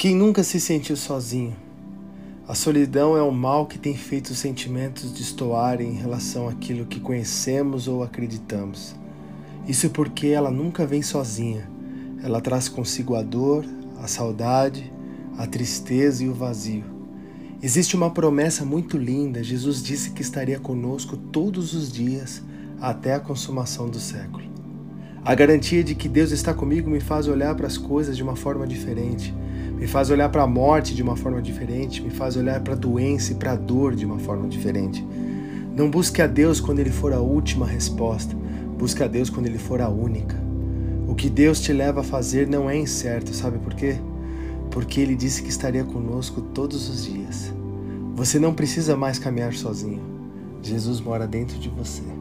Quem nunca se sentiu sozinho? A solidão é o mal que tem feito os sentimentos destoarem em relação àquilo que conhecemos ou acreditamos. Isso porque ela nunca vem sozinha. Ela traz consigo a dor, a saudade, a tristeza e o vazio. Existe uma promessa muito linda. Jesus disse que estaria conosco todos os dias até a consumação do século. A garantia de que Deus está comigo me faz olhar para as coisas de uma forma diferente me faz olhar para a morte de uma forma diferente, me faz olhar para a doença e para a dor de uma forma diferente. Não busque a Deus quando Ele for a última resposta, busque a Deus quando Ele for a única. O que Deus te leva a fazer não é incerto, sabe por quê? Porque Ele disse que estaria conosco todos os dias. Você não precisa mais caminhar sozinho. Jesus mora dentro de você.